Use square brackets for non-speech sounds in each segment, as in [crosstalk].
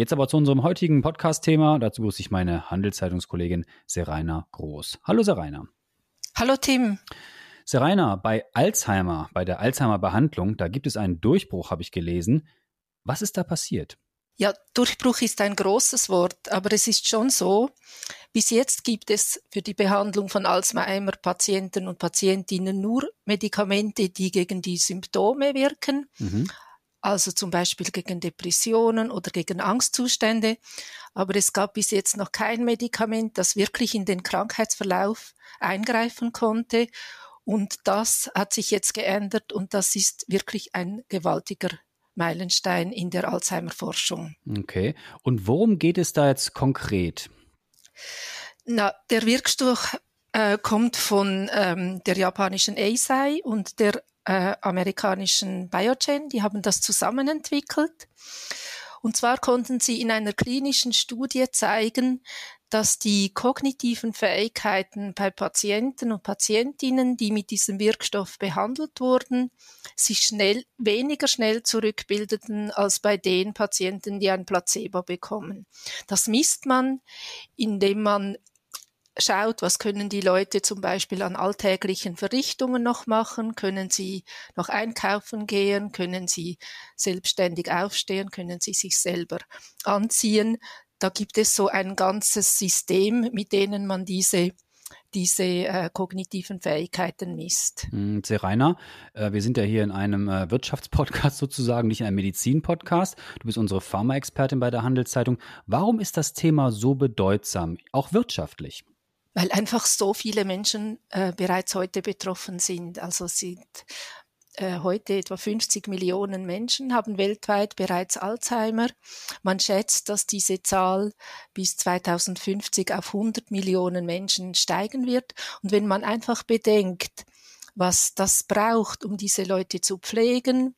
Jetzt aber zu unserem heutigen Podcast-Thema. Dazu grüße ich meine Handelszeitungskollegin Seraina Groß. Hallo Seraina. Hallo Tim. Seraina, bei Alzheimer, bei der Alzheimer-Behandlung, da gibt es einen Durchbruch, habe ich gelesen. Was ist da passiert? Ja, Durchbruch ist ein großes Wort, aber es ist schon so, bis jetzt gibt es für die Behandlung von Alzheimer-Patienten und Patientinnen nur Medikamente, die gegen die Symptome wirken. Mhm also zum Beispiel gegen Depressionen oder gegen Angstzustände. Aber es gab bis jetzt noch kein Medikament, das wirklich in den Krankheitsverlauf eingreifen konnte. Und das hat sich jetzt geändert und das ist wirklich ein gewaltiger Meilenstein in der Alzheimer-Forschung. Okay. Und worum geht es da jetzt konkret? Na, der Wirkstoff äh, kommt von ähm, der japanischen Eisei und der äh, amerikanischen Biogen, die haben das zusammen entwickelt. Und zwar konnten sie in einer klinischen Studie zeigen, dass die kognitiven Fähigkeiten bei Patienten und Patientinnen, die mit diesem Wirkstoff behandelt wurden, sich schnell, weniger schnell zurückbildeten als bei den Patienten, die ein Placebo bekommen. Das misst man, indem man schaut, was können die Leute zum Beispiel an alltäglichen Verrichtungen noch machen, können sie noch einkaufen gehen, können sie selbstständig aufstehen, können sie sich selber anziehen. Da gibt es so ein ganzes System, mit denen man diese diese äh, kognitiven Fähigkeiten misst. Hm, Sehr Rainer, äh, wir sind ja hier in einem äh, Wirtschaftspodcast [laughs] sozusagen, nicht in einem Medizinpodcast. Du bist unsere Pharmaexpertin bei der Handelszeitung. Warum ist das Thema so bedeutsam, auch wirtschaftlich? Weil einfach so viele Menschen äh, bereits heute betroffen sind. Also sind äh, heute etwa 50 Millionen Menschen haben weltweit bereits Alzheimer. Man schätzt, dass diese Zahl bis 2050 auf 100 Millionen Menschen steigen wird. Und wenn man einfach bedenkt, was das braucht, um diese Leute zu pflegen,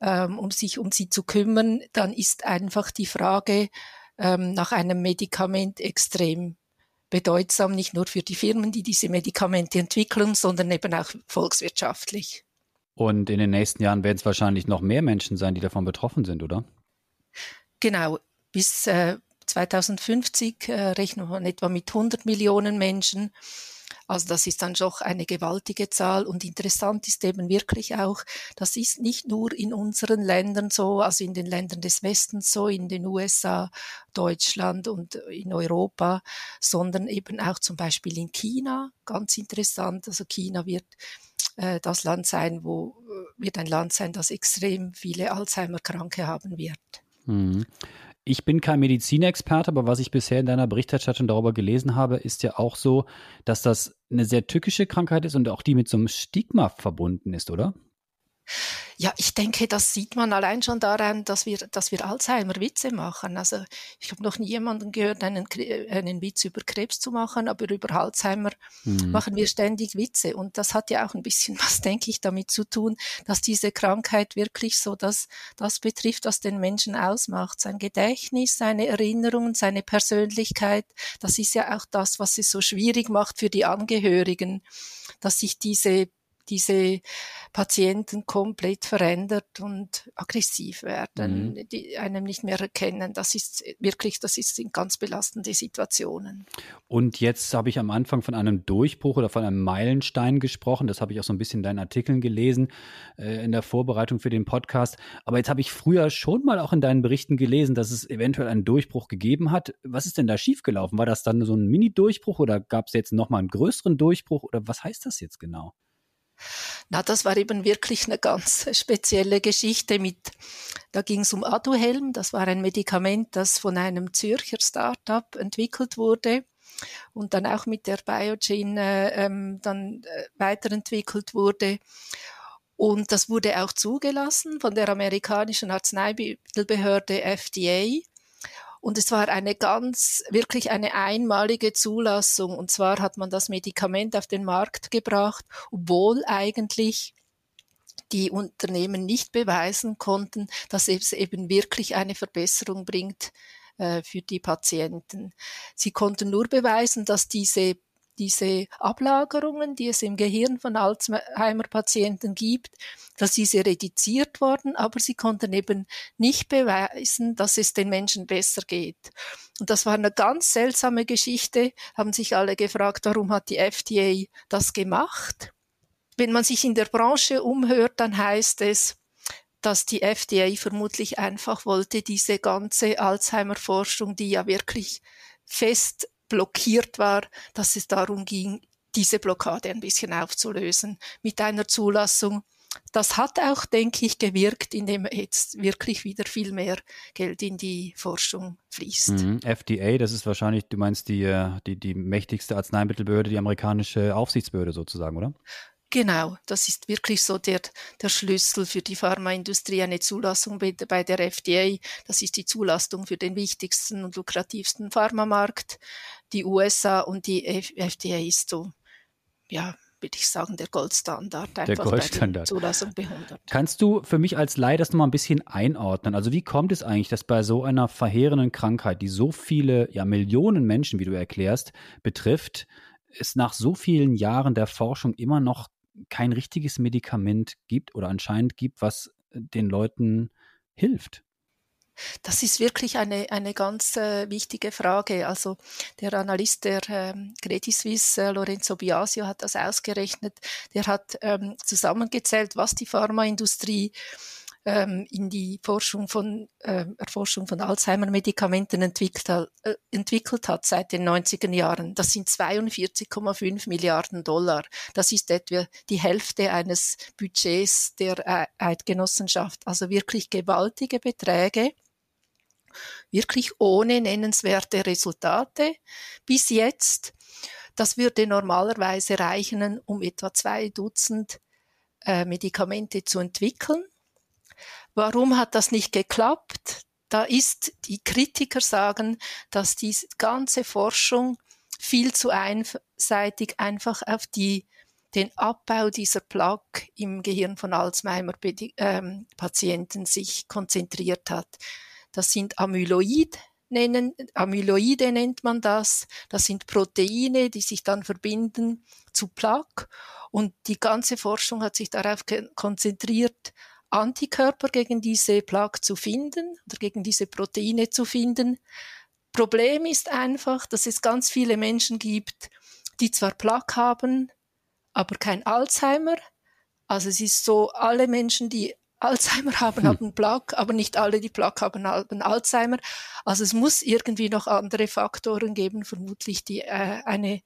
ähm, um sich um sie zu kümmern, dann ist einfach die Frage ähm, nach einem Medikament extrem bedeutsam, nicht nur für die Firmen, die diese Medikamente entwickeln, sondern eben auch volkswirtschaftlich. Und in den nächsten Jahren werden es wahrscheinlich noch mehr Menschen sein, die davon betroffen sind, oder? Genau. Bis äh, 2050 äh, rechnen wir etwa mit 100 Millionen Menschen. Also das ist dann doch eine gewaltige Zahl und interessant ist eben wirklich auch, das ist nicht nur in unseren Ländern so, also in den Ländern des Westens so, in den USA, Deutschland und in Europa, sondern eben auch zum Beispiel in China, ganz interessant. Also China wird äh, das Land sein, wo äh, wird ein Land sein, das extrem viele Alzheimer-Kranke haben wird. Mhm. Ich bin kein Medizinexperte, aber was ich bisher in deiner Berichterstattung darüber gelesen habe, ist ja auch so, dass das eine sehr tückische Krankheit ist und auch die mit so einem Stigma verbunden ist, oder? Ja, ich denke, das sieht man allein schon daran, dass wir, dass wir Alzheimer-Witze machen. Also ich habe noch nie jemanden gehört, einen, einen Witz über Krebs zu machen, aber über Alzheimer mhm. machen wir ständig Witze. Und das hat ja auch ein bisschen [laughs] was, denke ich, damit zu tun, dass diese Krankheit wirklich so das, das betrifft, was den Menschen ausmacht. Sein Gedächtnis, seine Erinnerungen, seine Persönlichkeit. Das ist ja auch das, was es so schwierig macht für die Angehörigen, dass sich diese diese Patienten komplett verändert und aggressiv werden, mhm. die einem nicht mehr erkennen. Das ist wirklich, das ist, sind ganz belastende Situationen. Und jetzt habe ich am Anfang von einem Durchbruch oder von einem Meilenstein gesprochen. Das habe ich auch so ein bisschen in deinen Artikeln gelesen äh, in der Vorbereitung für den Podcast. Aber jetzt habe ich früher schon mal auch in deinen Berichten gelesen, dass es eventuell einen Durchbruch gegeben hat. Was ist denn da schiefgelaufen? War das dann so ein Mini-Durchbruch oder gab es jetzt nochmal einen größeren Durchbruch oder was heißt das jetzt genau? Na, das war eben wirklich eine ganz spezielle Geschichte mit, da ging es um Aduhelm, das war ein Medikament, das von einem Zürcher Startup entwickelt wurde und dann auch mit der Biogen äh, ähm, dann äh, weiterentwickelt wurde. Und das wurde auch zugelassen von der amerikanischen Arzneimittelbehörde FDA. Und es war eine ganz, wirklich eine einmalige Zulassung. Und zwar hat man das Medikament auf den Markt gebracht, obwohl eigentlich die Unternehmen nicht beweisen konnten, dass es eben wirklich eine Verbesserung bringt äh, für die Patienten. Sie konnten nur beweisen, dass diese diese Ablagerungen, die es im Gehirn von Alzheimer-Patienten gibt, dass diese reduziert worden, aber sie konnten eben nicht beweisen, dass es den Menschen besser geht. Und das war eine ganz seltsame Geschichte, haben sich alle gefragt, warum hat die FDA das gemacht? Wenn man sich in der Branche umhört, dann heißt es, dass die FDA vermutlich einfach wollte, diese ganze Alzheimer-Forschung, die ja wirklich fest blockiert war, dass es darum ging, diese Blockade ein bisschen aufzulösen mit einer Zulassung. Das hat auch, denke ich, gewirkt, indem jetzt wirklich wieder viel mehr Geld in die Forschung fließt. Mhm. FDA, das ist wahrscheinlich, du meinst die, äh, die, die mächtigste Arzneimittelbehörde, die amerikanische Aufsichtsbehörde sozusagen, oder? Genau, das ist wirklich so der, der Schlüssel für die Pharmaindustrie, eine Zulassung bei, bei der FDA. Das ist die Zulassung für den wichtigsten und lukrativsten Pharmamarkt, die USA und die FDA ist so, ja, würde ich sagen, der Goldstandard. Der Goldstandard. Zulassung behundert. Kannst du für mich als Laie das nochmal ein bisschen einordnen? Also wie kommt es eigentlich, dass bei so einer verheerenden Krankheit, die so viele, ja Millionen Menschen, wie du erklärst, betrifft, es nach so vielen Jahren der Forschung immer noch kein richtiges Medikament gibt oder anscheinend gibt, was den Leuten hilft? Das ist wirklich eine, eine ganz äh, wichtige Frage. Also der Analyst der ähm, Credit Suisse, äh, Lorenzo Biasio, hat das ausgerechnet. Der hat ähm, zusammengezählt, was die Pharmaindustrie ähm, in die Forschung von, äh, Erforschung von Alzheimer-Medikamenten entwickelt, äh, entwickelt hat seit den 90er Jahren. Das sind 42,5 Milliarden Dollar. Das ist etwa die Hälfte eines Budgets der äh, Eidgenossenschaft. Also wirklich gewaltige Beträge wirklich ohne nennenswerte Resultate bis jetzt. Das würde normalerweise reichen, um etwa zwei Dutzend äh, Medikamente zu entwickeln. Warum hat das nicht geklappt? Da ist, die Kritiker sagen, dass die ganze Forschung viel zu einseitig einfach auf die, den Abbau dieser Plaque im Gehirn von Alzheimer-Patienten ähm, sich konzentriert hat. Das sind Amyloid, nennen, Amyloide nennt man das. Das sind Proteine, die sich dann verbinden zu Plaque. Und die ganze Forschung hat sich darauf konzentriert, Antikörper gegen diese Plaque zu finden oder gegen diese Proteine zu finden. Problem ist einfach, dass es ganz viele Menschen gibt, die zwar Plaque haben, aber kein Alzheimer. Also es ist so, alle Menschen, die Alzheimer [laughs] haben, hm. haben Plaque, aber nicht alle, die Plaque haben, haben Alzheimer. Also es muss irgendwie noch andere Faktoren geben, vermutlich, die äh, eine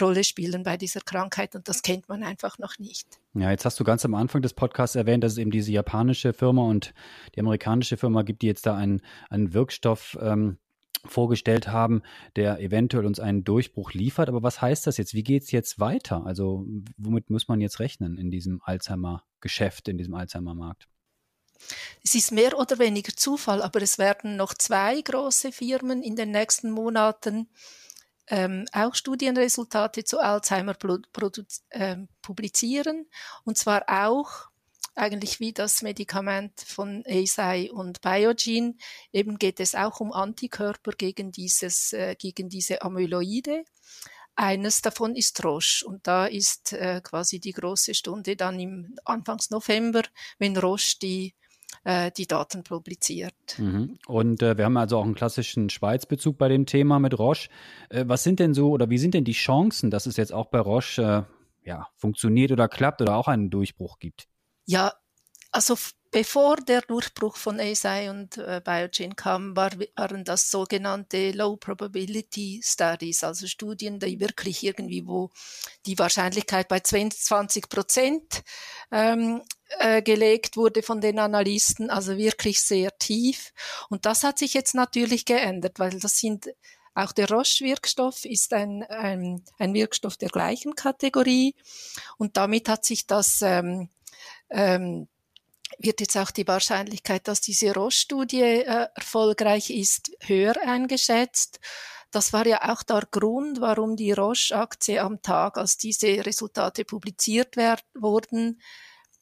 Rolle spielen bei dieser Krankheit und das kennt man einfach noch nicht. Ja, jetzt hast du ganz am Anfang des Podcasts erwähnt, dass es eben diese japanische Firma und die amerikanische Firma gibt, die jetzt da einen, einen Wirkstoff ähm, vorgestellt haben, der eventuell uns einen Durchbruch liefert. Aber was heißt das jetzt? Wie geht es jetzt weiter? Also womit muss man jetzt rechnen in diesem Alzheimer-Geschäft, in diesem Alzheimer-Markt? Es ist mehr oder weniger Zufall, aber es werden noch zwei große Firmen in den nächsten Monaten ähm, auch Studienresultate zu Alzheimer äh, publizieren. Und zwar auch eigentlich wie das Medikament von Eisai und Biogen. Eben geht es auch um Antikörper gegen dieses, äh, gegen diese Amyloide. Eines davon ist Roche und da ist äh, quasi die große Stunde dann im Anfangs November, wenn Roche die die Daten publiziert. Mhm. Und äh, wir haben also auch einen klassischen Schweizbezug bei dem Thema mit Roche. Äh, was sind denn so oder wie sind denn die Chancen, dass es jetzt auch bei Roche äh, ja, funktioniert oder klappt oder auch einen Durchbruch gibt? Ja, also Bevor der Durchbruch von ASI und äh, Biogen kam, war, waren das sogenannte Low Probability Studies, also Studien, die wirklich irgendwie, wo die Wahrscheinlichkeit bei 20 Prozent ähm, äh, gelegt wurde von den Analysten, also wirklich sehr tief. Und das hat sich jetzt natürlich geändert, weil das sind auch der Roche-Wirkstoff ist ein, ein, ein Wirkstoff der gleichen Kategorie und damit hat sich das ähm, ähm, wird jetzt auch die Wahrscheinlichkeit, dass diese Roche-Studie äh, erfolgreich ist, höher eingeschätzt. Das war ja auch der Grund, warum die Roche-Aktie am Tag, als diese Resultate publiziert wurden,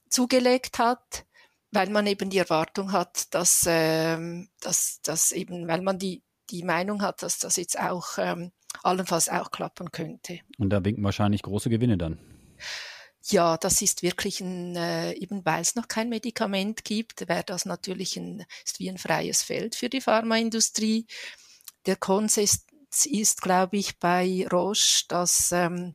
zugelegt hat, weil man eben die Erwartung hat, dass, ähm, dass, dass eben, weil man die, die Meinung hat, dass das jetzt auch ähm, allenfalls auch klappen könnte. Und da winken wahrscheinlich große Gewinne dann. Ja, das ist wirklich ein, äh, eben weil es noch kein Medikament gibt, wäre das natürlich ein, ist wie ein freies Feld für die Pharmaindustrie. Der Konsens ist, glaube ich, bei Roche, dass ähm,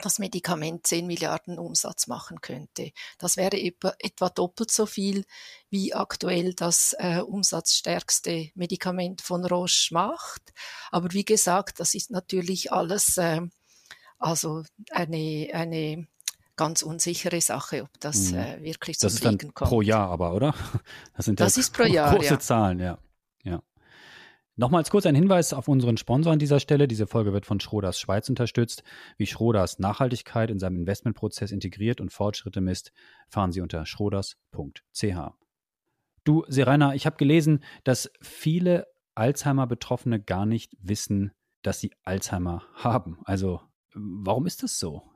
das Medikament 10 Milliarden Umsatz machen könnte. Das wäre etwa, etwa doppelt so viel, wie aktuell das äh, umsatzstärkste Medikament von Roche macht. Aber wie gesagt, das ist natürlich alles äh, also eine, eine ganz unsichere Sache, ob das mhm. äh, wirklich zum Das ist dann kommt. pro Jahr aber, oder? [laughs] Das sind das ist pro Jahr, große ja. Zahlen, ja. ja. Nochmals kurz ein Hinweis auf unseren Sponsor an dieser Stelle. Diese Folge wird von Schroders Schweiz unterstützt. Wie Schroders Nachhaltigkeit in seinem Investmentprozess integriert und Fortschritte misst, fahren Sie unter schroders.ch. Du, Serena, ich habe gelesen, dass viele Alzheimer-Betroffene gar nicht wissen, dass sie Alzheimer haben. Also, warum ist das so?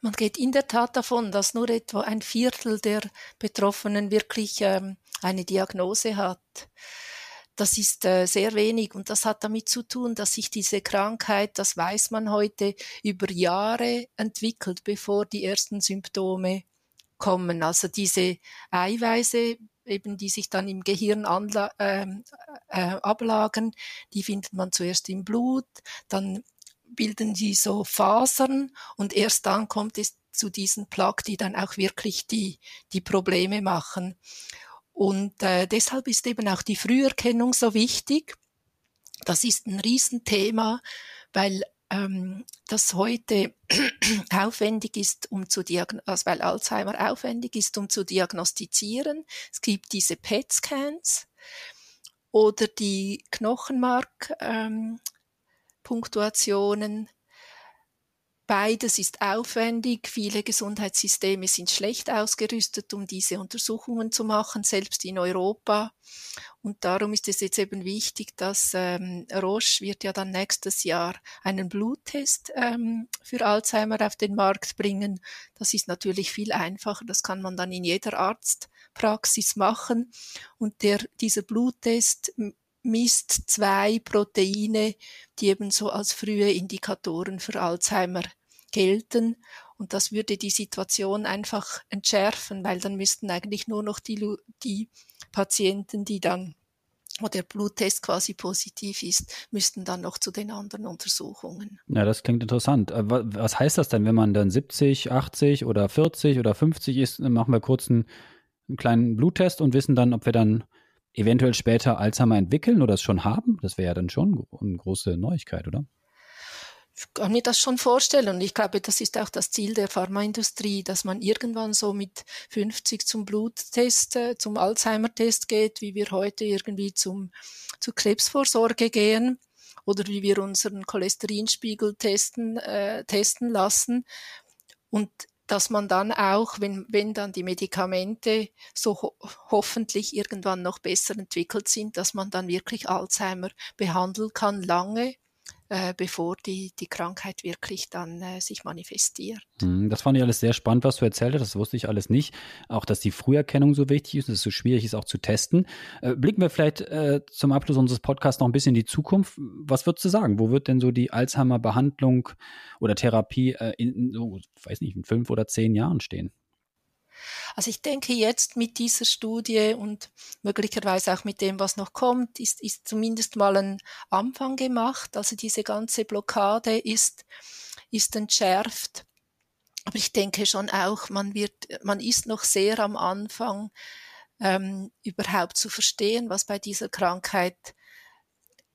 Man geht in der Tat davon, dass nur etwa ein Viertel der Betroffenen wirklich ähm, eine Diagnose hat. Das ist äh, sehr wenig und das hat damit zu tun, dass sich diese Krankheit, das weiß man heute, über Jahre entwickelt, bevor die ersten Symptome kommen. Also diese Eiweiße, eben die sich dann im Gehirn anla äh, äh, ablagern, die findet man zuerst im Blut, dann bilden die so Fasern und erst dann kommt es zu diesen Plaques, die dann auch wirklich die, die Probleme machen. Und äh, deshalb ist eben auch die Früherkennung so wichtig. Das ist ein Riesenthema, weil ähm, das heute [clears throat] aufwendig ist, um zu also weil Alzheimer aufwendig ist, um zu diagnostizieren. Es gibt diese PET-Scans oder die Knochenmark-Punktuationen. Ähm, Beides ist aufwendig. Viele Gesundheitssysteme sind schlecht ausgerüstet, um diese Untersuchungen zu machen, selbst in Europa. Und darum ist es jetzt eben wichtig, dass ähm, Roche wird ja dann nächstes Jahr einen Bluttest ähm, für Alzheimer auf den Markt bringen. Das ist natürlich viel einfacher. Das kann man dann in jeder Arztpraxis machen. Und der, dieser Bluttest misst zwei Proteine, die ebenso als frühe Indikatoren für Alzheimer gelten. Und das würde die Situation einfach entschärfen, weil dann müssten eigentlich nur noch die, die Patienten, die dann wo der Bluttest quasi positiv ist, müssten dann noch zu den anderen Untersuchungen. Ja, das klingt interessant. Äh, was heißt das denn, wenn man dann 70, 80 oder 40 oder 50 ist, dann machen wir kurz einen, einen kleinen Bluttest und wissen dann, ob wir dann eventuell später Alzheimer entwickeln oder es schon haben? Das wäre ja dann schon eine große Neuigkeit, oder? Ich kann mir das schon vorstellen und ich glaube, das ist auch das Ziel der Pharmaindustrie, dass man irgendwann so mit 50 zum Bluttest, äh, zum Alzheimer-Test geht, wie wir heute irgendwie zum, zur Krebsvorsorge gehen oder wie wir unseren Cholesterinspiegel testen, äh, testen lassen. Und dass man dann auch, wenn, wenn dann die Medikamente so ho hoffentlich irgendwann noch besser entwickelt sind, dass man dann wirklich Alzheimer behandeln kann, lange äh, bevor die, die Krankheit wirklich dann äh, sich manifestiert. Hm, das fand ich alles sehr spannend, was du erzählt hast. Das wusste ich alles nicht. Auch, dass die Früherkennung so wichtig ist und es so schwierig ist, auch zu testen. Äh, blicken wir vielleicht äh, zum Abschluss unseres Podcasts noch ein bisschen in die Zukunft. Was würdest du sagen? Wo wird denn so die Alzheimer-Behandlung oder Therapie äh, in, so, weiß nicht, in fünf oder zehn Jahren stehen? Also ich denke jetzt mit dieser Studie und möglicherweise auch mit dem, was noch kommt, ist, ist zumindest mal ein Anfang gemacht. Also diese ganze Blockade ist, ist entschärft. Aber ich denke schon auch, man wird, man ist noch sehr am Anfang, ähm, überhaupt zu verstehen, was bei dieser Krankheit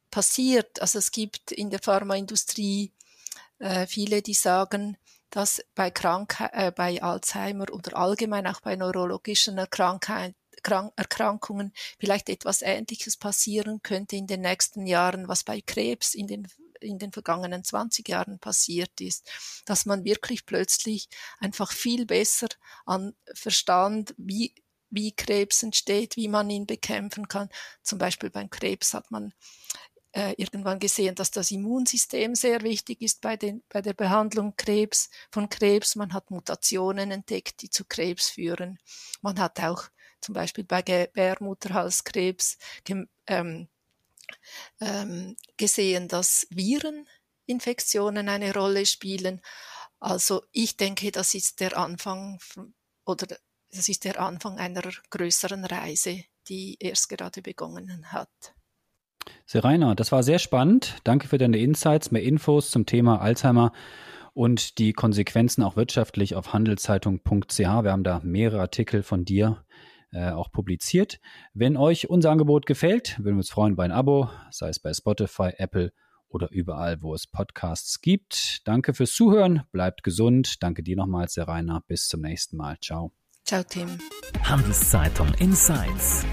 passiert. Also es gibt in der Pharmaindustrie äh, viele, die sagen, dass bei, Krankheit, äh, bei Alzheimer oder allgemein auch bei neurologischen Erkrankheit, Krank Erkrankungen vielleicht etwas Ähnliches passieren könnte in den nächsten Jahren, was bei Krebs in den in den vergangenen 20 Jahren passiert ist, dass man wirklich plötzlich einfach viel besser an verstand, wie wie Krebs entsteht, wie man ihn bekämpfen kann. Zum Beispiel beim Krebs hat man äh, irgendwann gesehen, dass das Immunsystem sehr wichtig ist bei, den, bei der Behandlung Krebs, von Krebs. Man hat Mutationen entdeckt, die zu Krebs führen. Man hat auch zum Beispiel bei Gebärmutterhalskrebs ähm, ähm, gesehen, dass Vireninfektionen eine Rolle spielen. Also ich denke, das ist der Anfang oder das ist der Anfang einer größeren Reise, die erst gerade begonnen hat. Serena, das war sehr spannend. Danke für deine Insights, mehr Infos zum Thema Alzheimer und die Konsequenzen auch wirtschaftlich auf handelszeitung.ch. Wir haben da mehrere Artikel von dir äh, auch publiziert. Wenn euch unser Angebot gefällt, würden wir uns freuen bei ein Abo, sei es bei Spotify, Apple oder überall, wo es Podcasts gibt. Danke fürs Zuhören, bleibt gesund. Danke dir nochmals, Serena. Bis zum nächsten Mal. Ciao. Ciao, Tim. Handelszeitung Insights.